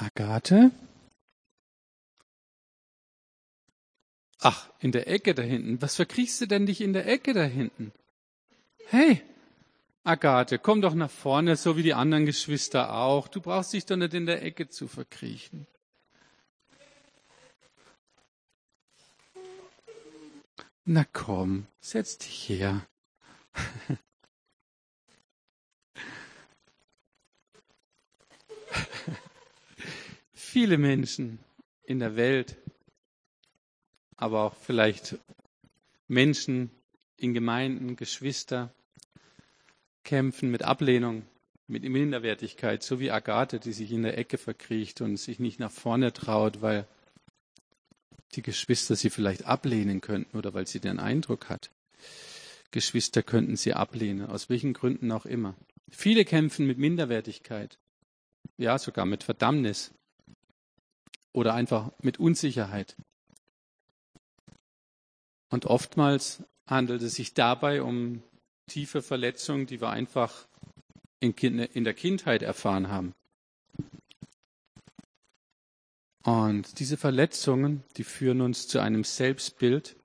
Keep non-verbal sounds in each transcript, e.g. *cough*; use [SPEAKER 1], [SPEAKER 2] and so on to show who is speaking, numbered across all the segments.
[SPEAKER 1] Agathe? Ach, in der Ecke da hinten. Was verkriechst du denn dich in der Ecke da hinten? Hey, Agathe, komm doch nach vorne, so wie die anderen Geschwister auch. Du brauchst dich doch nicht in der Ecke zu verkriechen. Na komm, setz dich her. *laughs* Viele Menschen in der Welt, aber auch vielleicht Menschen in Gemeinden, Geschwister, kämpfen mit Ablehnung, mit Minderwertigkeit, so wie Agathe, die sich in der Ecke verkriecht und sich nicht nach vorne traut, weil die Geschwister sie vielleicht ablehnen könnten oder weil sie den Eindruck hat. Geschwister könnten sie ablehnen, aus welchen Gründen auch immer. Viele kämpfen mit Minderwertigkeit, ja sogar mit Verdammnis oder einfach mit Unsicherheit. Und oftmals handelt es sich dabei um tiefe Verletzungen, die wir einfach in der Kindheit erfahren haben. Und diese Verletzungen, die führen uns zu einem Selbstbild,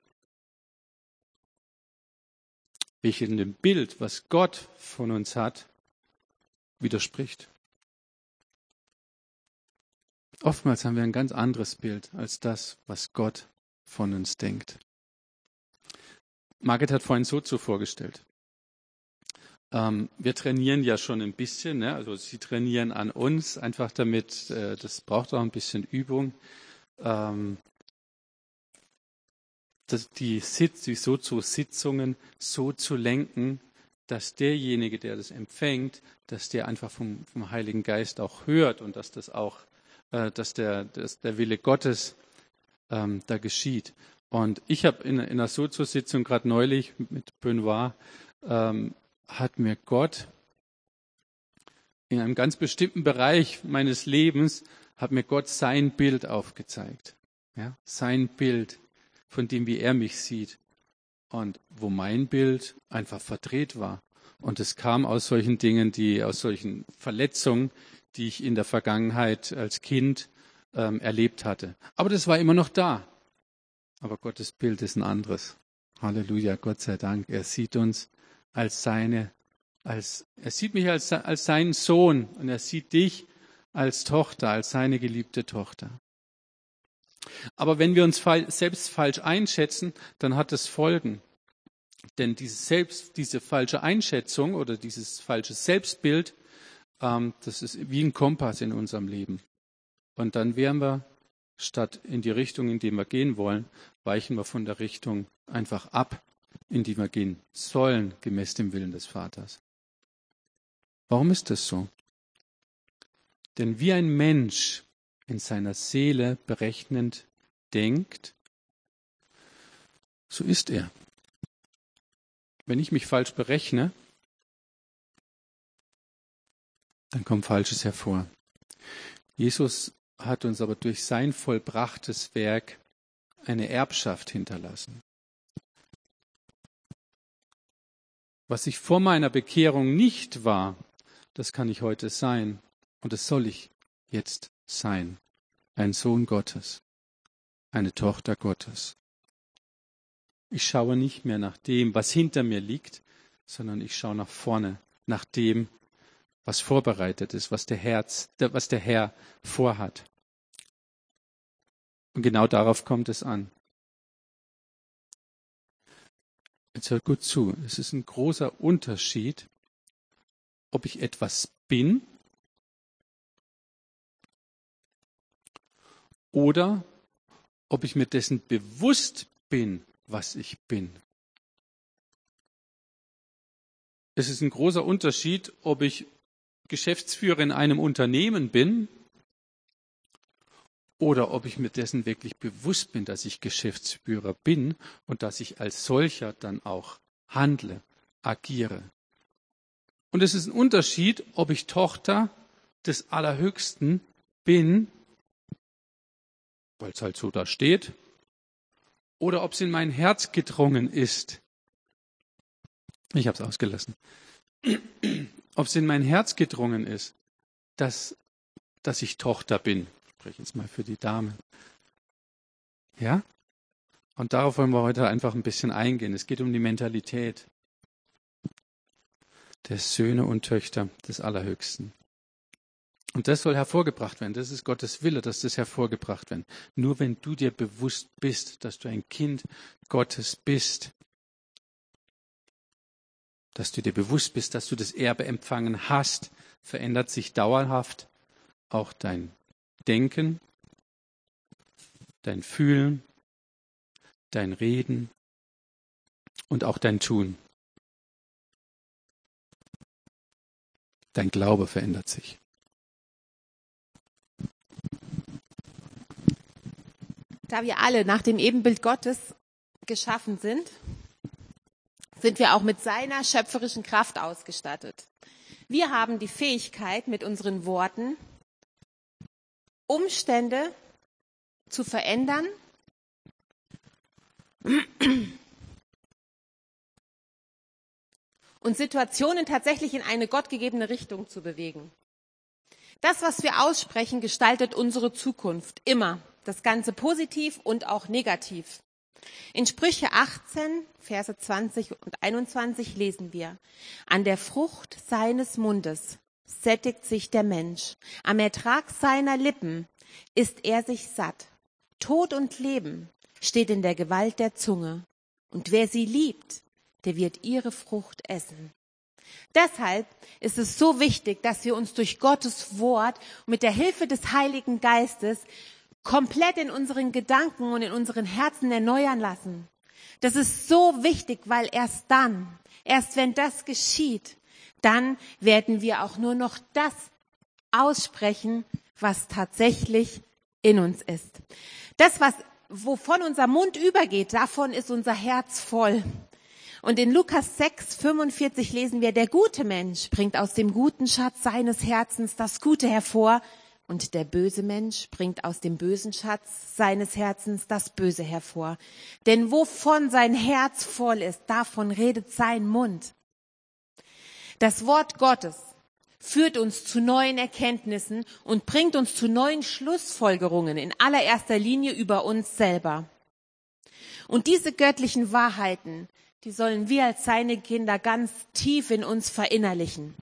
[SPEAKER 1] welches dem Bild, was Gott von uns hat, widerspricht. Oftmals haben wir ein ganz anderes Bild als das, was Gott von uns denkt. Margit hat vorhin so zu vorgestellt. Ähm, wir trainieren ja schon ein bisschen, ne? also sie trainieren an uns, einfach damit, äh, das braucht auch ein bisschen Übung. Ähm, das, die, Sitz, die Sozo-Sitzungen so zu lenken, dass derjenige, der das empfängt, dass der einfach vom, vom Heiligen Geist auch hört und dass das auch, dass, der, dass der Wille Gottes ähm, da geschieht. Und ich habe in, in einer Sozo-Sitzung gerade neulich mit Benoit ähm, hat mir Gott in einem ganz bestimmten Bereich meines Lebens, hat mir Gott sein Bild aufgezeigt. Ja, sein Bild von dem, wie er mich sieht. Und wo mein Bild einfach verdreht war. Und es kam aus solchen Dingen, die, aus solchen Verletzungen, die ich in der Vergangenheit als Kind ähm, erlebt hatte. Aber das war immer noch da. Aber Gottes Bild ist ein anderes. Halleluja, Gott sei Dank. Er sieht uns als seine, als, er sieht mich als, als seinen Sohn und er sieht dich als Tochter, als seine geliebte Tochter. Aber wenn wir uns selbst falsch einschätzen, dann hat das Folgen. Denn diese, selbst, diese falsche Einschätzung oder dieses falsche Selbstbild, das ist wie ein Kompass in unserem Leben. Und dann wären wir, statt in die Richtung, in die wir gehen wollen, weichen wir von der Richtung einfach ab in die wir gehen sollen, gemäß dem Willen des Vaters. Warum ist das so? Denn wie ein Mensch in seiner Seele berechnend denkt, so ist er. Wenn ich mich falsch berechne, dann kommt Falsches hervor. Jesus hat uns aber durch sein vollbrachtes Werk eine Erbschaft hinterlassen. Was ich vor meiner Bekehrung nicht war, das kann ich heute sein. Und das soll ich jetzt sein. Ein Sohn Gottes, eine Tochter Gottes. Ich schaue nicht mehr nach dem, was hinter mir liegt, sondern ich schaue nach vorne, nach dem, was vorbereitet ist, was der, Herz, was der Herr vorhat. Und genau darauf kommt es an. Jetzt hört gut zu. Es ist ein großer Unterschied, ob ich etwas bin oder ob ich mir dessen bewusst bin, was ich bin. Es ist ein großer Unterschied, ob ich Geschäftsführer in einem Unternehmen bin oder ob ich mir dessen wirklich bewusst bin, dass ich Geschäftsführer bin und dass ich als solcher dann auch handle, agiere. Und es ist ein Unterschied, ob ich Tochter des Allerhöchsten bin, weil es halt so da steht, oder ob es in mein Herz gedrungen ist. Ich habe es ausgelassen. Ob es in mein Herz gedrungen ist, dass dass ich Tochter bin. Ich spreche jetzt mal für die Dame. Ja? Und darauf wollen wir heute einfach ein bisschen eingehen. Es geht um die Mentalität der Söhne und Töchter des Allerhöchsten. Und das soll hervorgebracht werden. Das ist Gottes Wille, dass das hervorgebracht wird. Nur wenn du dir bewusst bist, dass du ein Kind Gottes bist, dass du dir bewusst bist, dass du das Erbe empfangen hast, verändert sich dauerhaft auch dein Denken, dein Fühlen, dein Reden und auch dein Tun. Dein Glaube verändert sich.
[SPEAKER 2] Da wir alle nach dem Ebenbild Gottes geschaffen sind, sind wir auch mit seiner schöpferischen Kraft ausgestattet. Wir haben die Fähigkeit, mit unseren Worten Umstände zu verändern und Situationen tatsächlich in eine gottgegebene Richtung zu bewegen. Das, was wir aussprechen, gestaltet unsere Zukunft immer. Das Ganze positiv und auch negativ. In Sprüche 18, Verse 20 und 21 lesen wir, an der Frucht seines Mundes sättigt sich der Mensch, am Ertrag seiner Lippen ist er sich satt. Tod und Leben steht in der Gewalt der Zunge, und wer sie liebt, der wird ihre Frucht essen. Deshalb ist es so wichtig, dass wir uns durch Gottes Wort mit der Hilfe des Heiligen Geistes komplett in unseren Gedanken und in unseren Herzen erneuern lassen. Das ist so wichtig, weil erst dann, erst wenn das geschieht, dann werden wir auch nur noch das aussprechen, was tatsächlich in uns ist. Das, was, wovon unser Mund übergeht, davon ist unser Herz voll. Und in Lukas 6, 45 lesen wir, der gute Mensch bringt aus dem guten Schatz seines Herzens das Gute hervor, und der böse Mensch bringt aus dem bösen Schatz seines Herzens das Böse hervor. Denn wovon sein Herz voll ist, davon redet sein Mund. Das Wort Gottes führt uns zu neuen Erkenntnissen und bringt uns zu neuen Schlussfolgerungen, in allererster Linie über uns selber. Und diese göttlichen Wahrheiten, die sollen wir als seine Kinder ganz tief in uns verinnerlichen.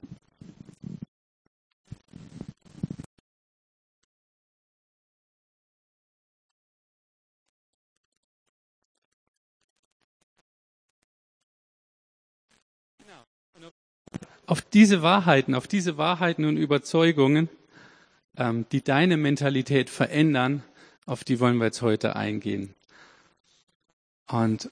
[SPEAKER 1] Auf diese Wahrheiten, auf diese Wahrheiten und Überzeugungen, ähm, die deine Mentalität verändern, auf die wollen wir jetzt heute eingehen. Und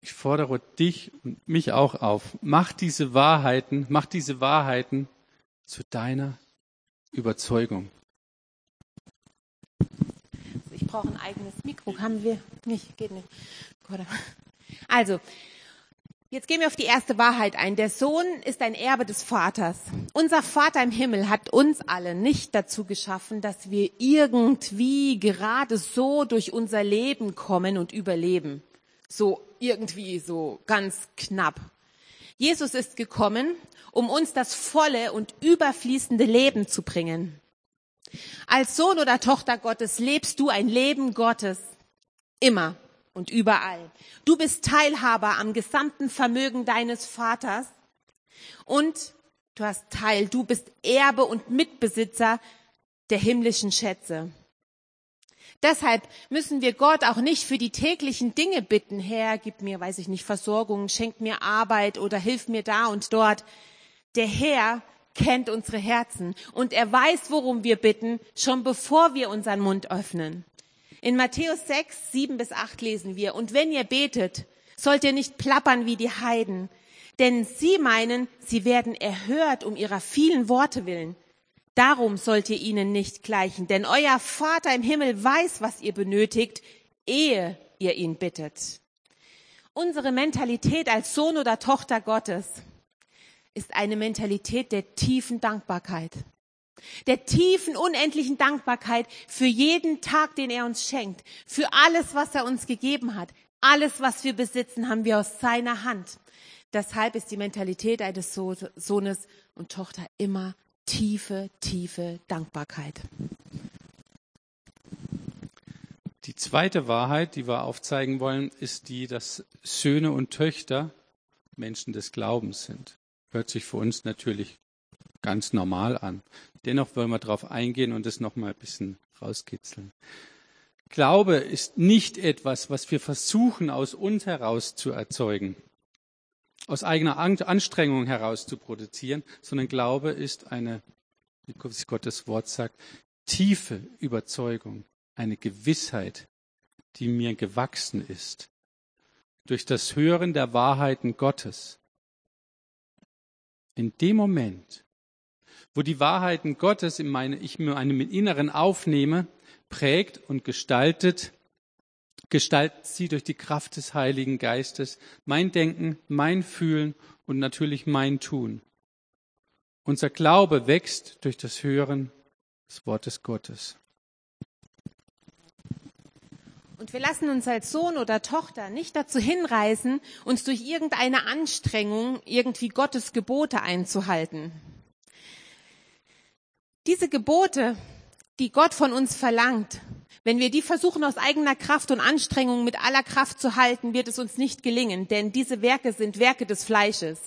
[SPEAKER 1] ich fordere dich und mich auch auf, mach diese Wahrheiten, mach diese Wahrheiten zu deiner Überzeugung.
[SPEAKER 2] Ich brauche ein eigenes Mikro. Haben wir nicht? Geht nicht. Also, Jetzt gehen wir auf die erste Wahrheit ein. Der Sohn ist ein Erbe des Vaters. Unser Vater im Himmel hat uns alle nicht dazu geschaffen, dass wir irgendwie gerade so durch unser Leben kommen und überleben. So irgendwie so ganz knapp. Jesus ist gekommen, um uns das volle und überfließende Leben zu bringen. Als Sohn oder Tochter Gottes lebst du ein Leben Gottes immer und überall. Du bist Teilhaber am gesamten Vermögen deines Vaters und du hast Teil, du bist Erbe und Mitbesitzer der himmlischen Schätze. Deshalb müssen wir Gott auch nicht für die täglichen Dinge bitten, Herr, gib mir, weiß ich nicht, Versorgung, schenk mir Arbeit oder hilf mir da und dort. Der Herr kennt unsere Herzen und er weiß, worum wir bitten, schon bevor wir unseren Mund öffnen. In Matthäus 6, 7 bis 8 lesen wir, und wenn ihr betet, sollt ihr nicht plappern wie die Heiden, denn sie meinen, sie werden erhört um ihrer vielen Worte willen. Darum sollt ihr ihnen nicht gleichen, denn euer Vater im Himmel weiß, was ihr benötigt, ehe ihr ihn bittet. Unsere Mentalität als Sohn oder Tochter Gottes ist eine Mentalität der tiefen Dankbarkeit der tiefen, unendlichen Dankbarkeit für jeden Tag, den er uns schenkt, für alles, was er uns gegeben hat. Alles, was wir besitzen, haben wir aus seiner Hand. Deshalb ist die Mentalität eines Sohnes und Tochter immer tiefe, tiefe Dankbarkeit.
[SPEAKER 1] Die zweite Wahrheit, die wir aufzeigen wollen, ist die, dass Söhne und Töchter Menschen des Glaubens sind. Hört sich für uns natürlich ganz normal an. Dennoch wollen wir darauf eingehen und es nochmal ein bisschen rauskitzeln. Glaube ist nicht etwas, was wir versuchen, aus uns heraus zu erzeugen, aus eigener Anstrengung heraus zu produzieren, sondern Glaube ist eine, wie Gottes Wort sagt, tiefe Überzeugung, eine Gewissheit, die mir gewachsen ist durch das Hören der Wahrheiten Gottes. In dem Moment, wo die Wahrheiten Gottes in meine, ich mir einem Inneren aufnehme, prägt und gestaltet, gestaltet sie durch die Kraft des Heiligen Geistes mein Denken, mein Fühlen und natürlich mein Tun. Unser Glaube wächst durch das Hören des Wortes Gottes.
[SPEAKER 2] Und wir lassen uns als Sohn oder Tochter nicht dazu hinreißen, uns durch irgendeine Anstrengung irgendwie Gottes Gebote einzuhalten. Diese Gebote die Gott von uns verlangt, wenn wir die versuchen aus eigener Kraft und Anstrengung mit aller Kraft zu halten, wird es uns nicht gelingen, denn diese Werke sind Werke des Fleisches.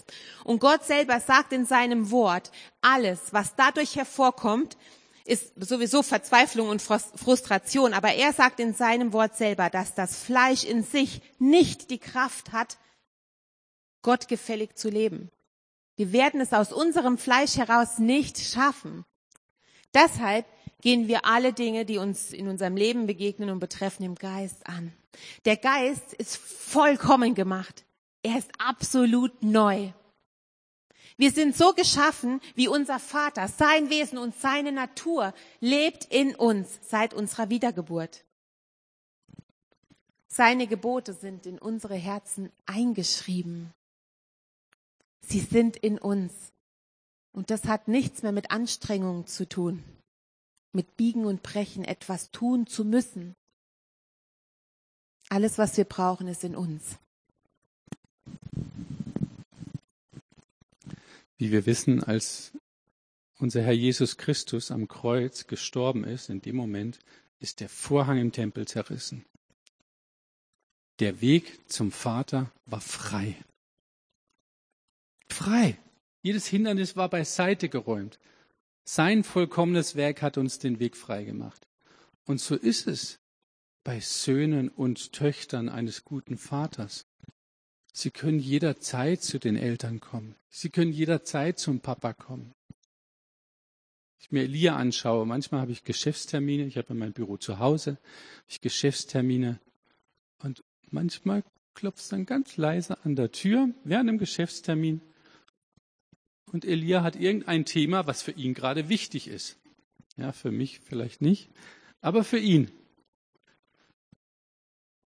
[SPEAKER 2] Und Gott selber sagt in seinem Wort, alles, was dadurch hervorkommt, ist sowieso Verzweiflung und Frustration. Aber er sagt in seinem Wort selber, dass das Fleisch in sich nicht die Kraft hat, Gott gefällig zu leben. Wir werden es aus unserem Fleisch heraus nicht schaffen. Deshalb gehen wir alle Dinge, die uns in unserem Leben begegnen und betreffen, im Geist an. Der Geist ist vollkommen gemacht. Er ist absolut neu. Wir sind so geschaffen, wie unser Vater. Sein Wesen und seine Natur lebt in uns seit unserer Wiedergeburt. Seine Gebote sind in unsere Herzen eingeschrieben. Sie sind in uns. Und das hat nichts mehr mit Anstrengung zu tun mit Biegen und Brechen etwas tun zu müssen. Alles, was wir brauchen, ist in uns.
[SPEAKER 1] Wie wir wissen, als unser Herr Jesus Christus am Kreuz gestorben ist, in dem Moment ist der Vorhang im Tempel zerrissen. Der Weg zum Vater war frei. Frei. Jedes Hindernis war beiseite geräumt. Sein vollkommenes Werk hat uns den Weg freigemacht. Und so ist es bei Söhnen und Töchtern eines guten Vaters. Sie können jederzeit zu den Eltern kommen. Sie können jederzeit zum Papa kommen. Ich mir Elia anschaue, manchmal habe ich Geschäftstermine, ich habe mein Büro zu Hause, ich Geschäftstermine und manchmal klopft es dann ganz leise an der Tür während dem Geschäftstermin und Elia hat irgendein Thema, was für ihn gerade wichtig ist. Ja, für mich vielleicht nicht, aber für ihn.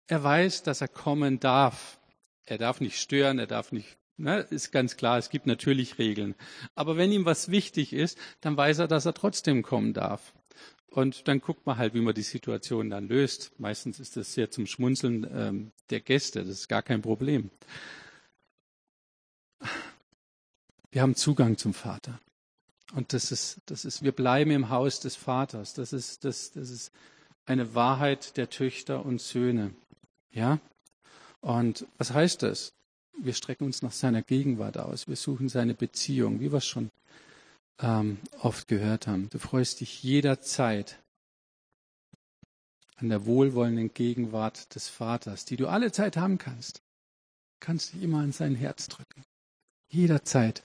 [SPEAKER 1] Er weiß, dass er kommen darf. Er darf nicht stören, er darf nicht, ne, ist ganz klar, es gibt natürlich Regeln. Aber wenn ihm was wichtig ist, dann weiß er, dass er trotzdem kommen darf. Und dann guckt man halt, wie man die Situation dann löst. Meistens ist das sehr zum Schmunzeln ähm, der Gäste, das ist gar kein Problem. Wir haben Zugang zum Vater. Und das ist, das ist, wir bleiben im Haus des Vaters. Das ist, das, das ist eine Wahrheit der Töchter und Söhne. Ja? Und was heißt das? Wir strecken uns nach seiner Gegenwart aus. Wir suchen seine Beziehung, wie wir es schon ähm, oft gehört haben. Du freust dich jederzeit an der wohlwollenden Gegenwart des Vaters, die du alle Zeit haben kannst. Du kannst dich immer an sein Herz drücken. Jederzeit.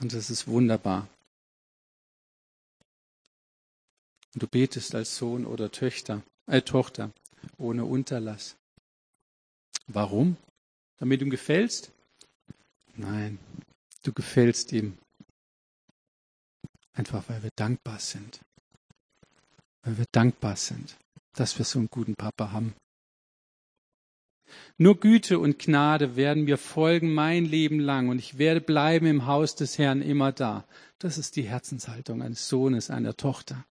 [SPEAKER 1] Und das ist wunderbar. Und du betest als Sohn oder Töchter, äh, Tochter ohne Unterlass. Warum? Damit du ihm gefällst? Nein, du gefällst ihm. Einfach weil wir dankbar sind. Weil wir dankbar sind, dass wir so einen guten Papa haben. Nur Güte und Gnade werden mir folgen mein Leben lang und ich werde bleiben im Haus des Herrn immer da. Das ist die Herzenshaltung eines Sohnes, einer Tochter.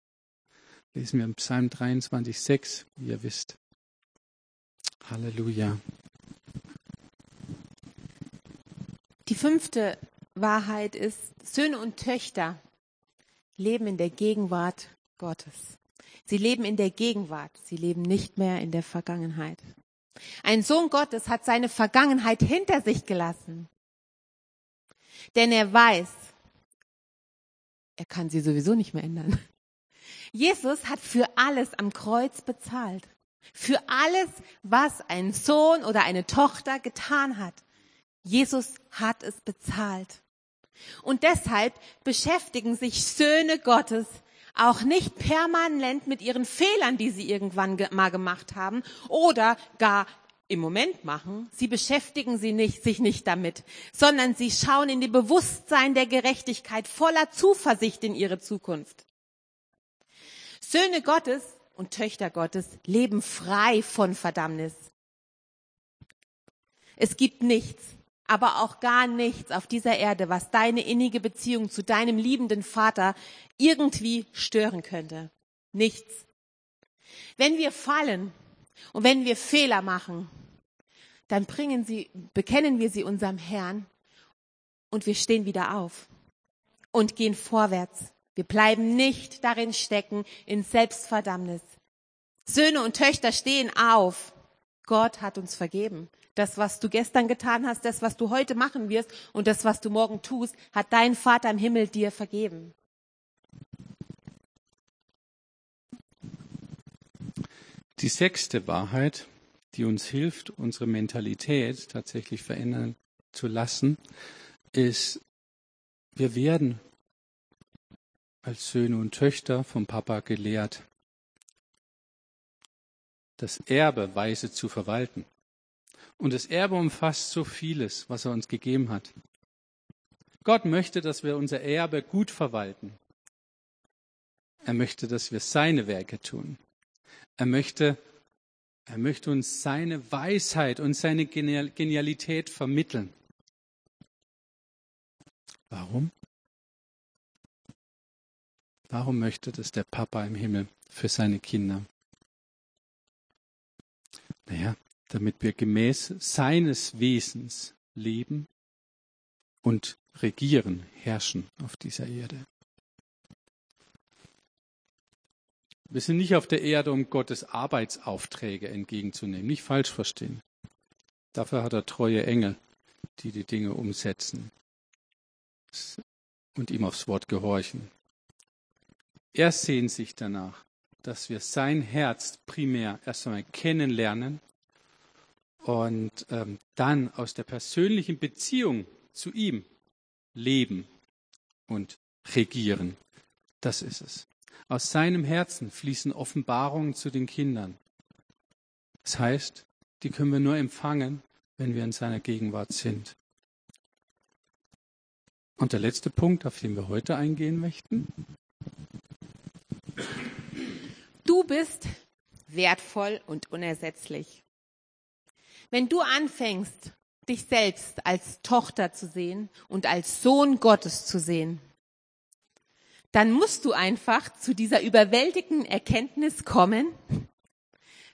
[SPEAKER 1] Lesen wir im Psalm 23, 6, wie ihr wisst. Halleluja.
[SPEAKER 2] Die fünfte Wahrheit ist, Söhne und Töchter leben in der Gegenwart Gottes. Sie leben in der Gegenwart. Sie leben nicht mehr in der Vergangenheit. Ein Sohn Gottes hat seine Vergangenheit hinter sich gelassen. Denn er weiß, er kann sie sowieso nicht mehr ändern. Jesus hat für alles am Kreuz bezahlt. Für alles, was ein Sohn oder eine Tochter getan hat. Jesus hat es bezahlt. Und deshalb beschäftigen sich Söhne Gottes auch nicht permanent mit ihren Fehlern, die sie irgendwann mal gemacht haben oder gar im Moment machen. Sie beschäftigen sie nicht, sich nicht damit, sondern sie schauen in die Bewusstsein der Gerechtigkeit voller Zuversicht in ihre Zukunft. Söhne Gottes und Töchter Gottes leben frei von Verdammnis. Es gibt nichts, aber auch gar nichts auf dieser Erde, was deine innige Beziehung zu deinem liebenden Vater irgendwie stören könnte. Nichts. Wenn wir fallen und wenn wir Fehler machen, dann bringen sie, bekennen wir sie unserem Herrn und wir stehen wieder auf und gehen vorwärts. Wir bleiben nicht darin stecken in Selbstverdammnis. Söhne und Töchter stehen auf. Gott hat uns vergeben. Das, was du gestern getan hast, das, was du heute machen wirst und das, was du morgen tust, hat dein Vater im Himmel dir vergeben.
[SPEAKER 1] Die sechste Wahrheit, die uns hilft, unsere Mentalität tatsächlich verändern zu lassen, ist, wir werden als Söhne und Töchter vom Papa gelehrt, das Erbe weise zu verwalten. Und das Erbe umfasst so vieles, was er uns gegeben hat. Gott möchte, dass wir unser Erbe gut verwalten. Er möchte, dass wir seine Werke tun. Er möchte, er möchte uns seine Weisheit und seine Genialität vermitteln. Warum? Warum möchte das der Papa im Himmel für seine Kinder? Naja, damit wir gemäß seines Wesens leben und regieren, herrschen auf dieser Erde. Wir sind nicht auf der Erde, um Gottes Arbeitsaufträge entgegenzunehmen. Nicht falsch verstehen. Dafür hat er treue Engel, die die Dinge umsetzen und ihm aufs Wort gehorchen. Er sehnt sich danach, dass wir sein Herz primär erst einmal kennenlernen und ähm, dann aus der persönlichen Beziehung zu ihm leben und regieren. Das ist es. Aus seinem Herzen fließen Offenbarungen zu den Kindern. Das heißt, die können wir nur empfangen, wenn wir in seiner Gegenwart sind. Und der letzte Punkt, auf den wir heute eingehen möchten.
[SPEAKER 2] Du bist wertvoll und unersetzlich. Wenn du anfängst, dich selbst als Tochter zu sehen und als Sohn Gottes zu sehen, dann musst du einfach zu dieser überwältigenden Erkenntnis kommen,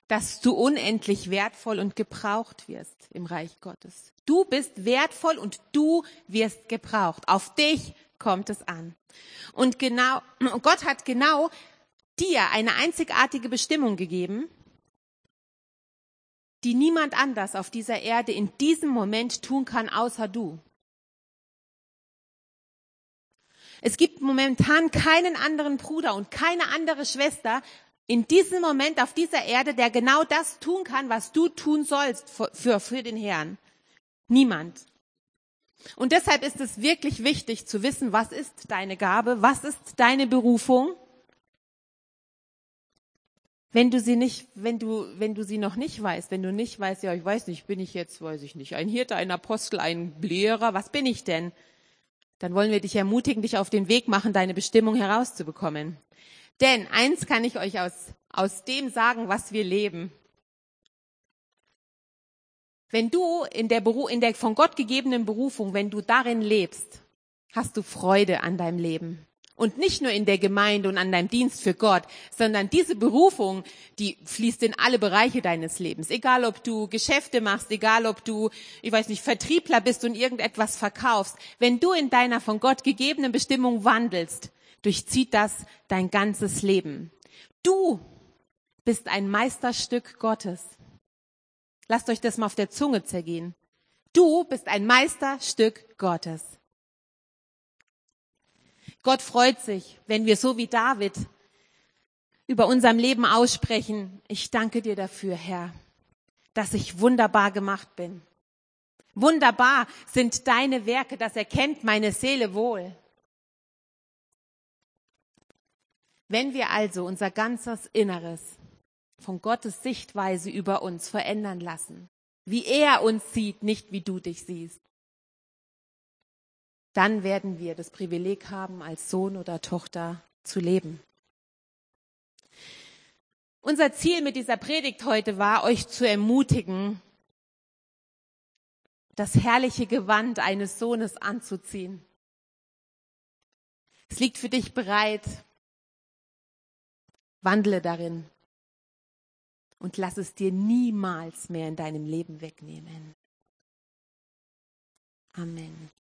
[SPEAKER 2] dass du unendlich wertvoll und gebraucht wirst im Reich Gottes. Du bist wertvoll und du wirst gebraucht. Auf dich kommt es an. Und genau, Gott hat genau dir eine einzigartige Bestimmung gegeben, die niemand anders auf dieser Erde in diesem Moment tun kann, außer du. Es gibt momentan keinen anderen Bruder und keine andere Schwester in diesem Moment auf dieser Erde, der genau das tun kann, was du tun sollst für, für, den Herrn. Niemand. Und deshalb ist es wirklich wichtig zu wissen, was ist deine Gabe, was ist deine Berufung wenn du sie nicht, wenn du, wenn du sie noch nicht weißt, wenn du nicht weißt, ja, ich weiß nicht, bin ich jetzt, weiß ich nicht, ein Hirte, ein Apostel, ein Lehrer, was bin ich denn? Dann wollen wir dich ermutigen, dich auf den Weg machen, deine Bestimmung herauszubekommen. Denn eins kann ich euch aus, aus dem sagen, was wir leben. Wenn du in der, Beru in der von Gott gegebenen Berufung, wenn du darin lebst, hast du Freude an deinem Leben. Und nicht nur in der Gemeinde und an deinem Dienst für Gott, sondern diese Berufung, die fließt in alle Bereiche deines Lebens. Egal, ob du Geschäfte machst, egal, ob du, ich weiß nicht, Vertriebler bist und irgendetwas verkaufst. Wenn du in deiner von Gott gegebenen Bestimmung wandelst, durchzieht das dein ganzes Leben. Du bist ein Meisterstück Gottes. Lasst euch das mal auf der Zunge zergehen. Du bist ein Meisterstück Gottes. Gott freut sich, wenn wir so wie David über unserem Leben aussprechen. Ich danke dir dafür, Herr, dass ich wunderbar gemacht bin. Wunderbar sind deine Werke, das erkennt meine Seele wohl. Wenn wir also unser ganzes Inneres von Gottes Sichtweise über uns verändern lassen, wie er uns sieht, nicht wie du dich siehst, dann werden wir das Privileg haben, als Sohn oder Tochter zu leben. Unser Ziel mit dieser Predigt heute war, euch zu ermutigen, das herrliche Gewand eines Sohnes anzuziehen. Es liegt für dich bereit. Wandle darin und lass es dir niemals mehr in deinem Leben wegnehmen. Amen.